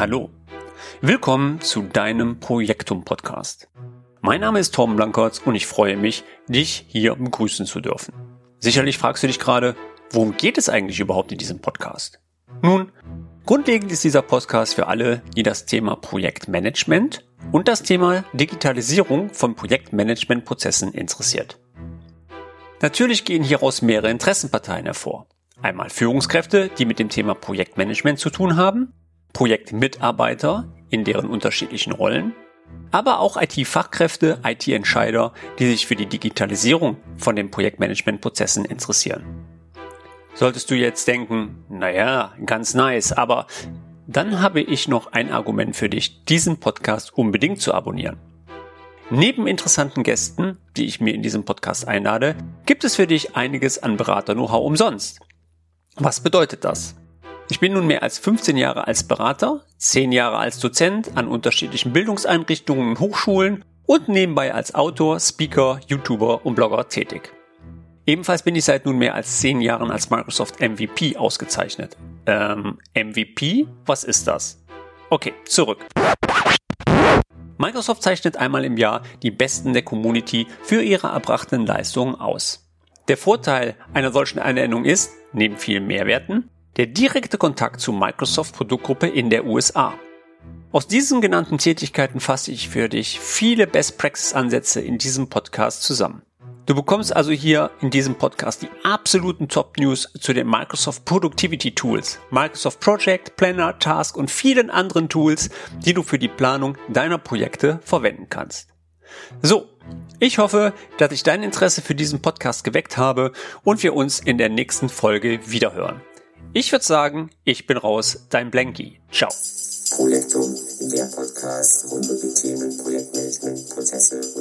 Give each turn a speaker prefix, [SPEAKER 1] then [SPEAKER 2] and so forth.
[SPEAKER 1] Hallo. Willkommen zu deinem Projektum Podcast. Mein Name ist Tom Blankertz und ich freue mich, dich hier begrüßen zu dürfen. Sicherlich fragst du dich gerade, worum geht es eigentlich überhaupt in diesem Podcast? Nun, grundlegend ist dieser Podcast für alle, die das Thema Projektmanagement und das Thema Digitalisierung von Projektmanagementprozessen interessiert. Natürlich gehen hieraus mehrere Interessenparteien hervor. Einmal Führungskräfte, die mit dem Thema Projektmanagement zu tun haben, Projektmitarbeiter in deren unterschiedlichen Rollen aber auch IT-Fachkräfte, IT-Entscheider, die sich für die Digitalisierung von den Projektmanagementprozessen interessieren. Solltest du jetzt denken, naja, ganz nice, aber dann habe ich noch ein Argument für dich, diesen Podcast unbedingt zu abonnieren. Neben interessanten Gästen, die ich mir in diesem Podcast einlade, gibt es für dich einiges an Berater-Know-how umsonst. Was bedeutet das? Ich bin nun mehr als 15 Jahre als Berater, 10 Jahre als Dozent an unterschiedlichen Bildungseinrichtungen und Hochschulen und nebenbei als Autor, Speaker, YouTuber und Blogger tätig. Ebenfalls bin ich seit nun mehr als 10 Jahren als Microsoft MVP ausgezeichnet. Ähm, MVP? Was ist das? Okay, zurück. Microsoft zeichnet einmal im Jahr die Besten der Community für ihre erbrachten Leistungen aus. Der Vorteil einer solchen Ernennung ist, neben vielen Mehrwerten, der direkte Kontakt zur Microsoft Produktgruppe in der USA. Aus diesen genannten Tätigkeiten fasse ich für dich viele Best Practice Ansätze in diesem Podcast zusammen. Du bekommst also hier in diesem Podcast die absoluten Top News zu den Microsoft Productivity Tools, Microsoft Project, Planner, Task und vielen anderen Tools, die du für die Planung deiner Projekte verwenden kannst. So, ich hoffe, dass ich dein Interesse für diesen Podcast geweckt habe und wir uns in der nächsten Folge wiederhören. Ich würde sagen, ich bin raus, dein Blanky. Ciao.
[SPEAKER 2] Projektum, der Podcast rund um die Themen Projektmanagement, Prozesse und.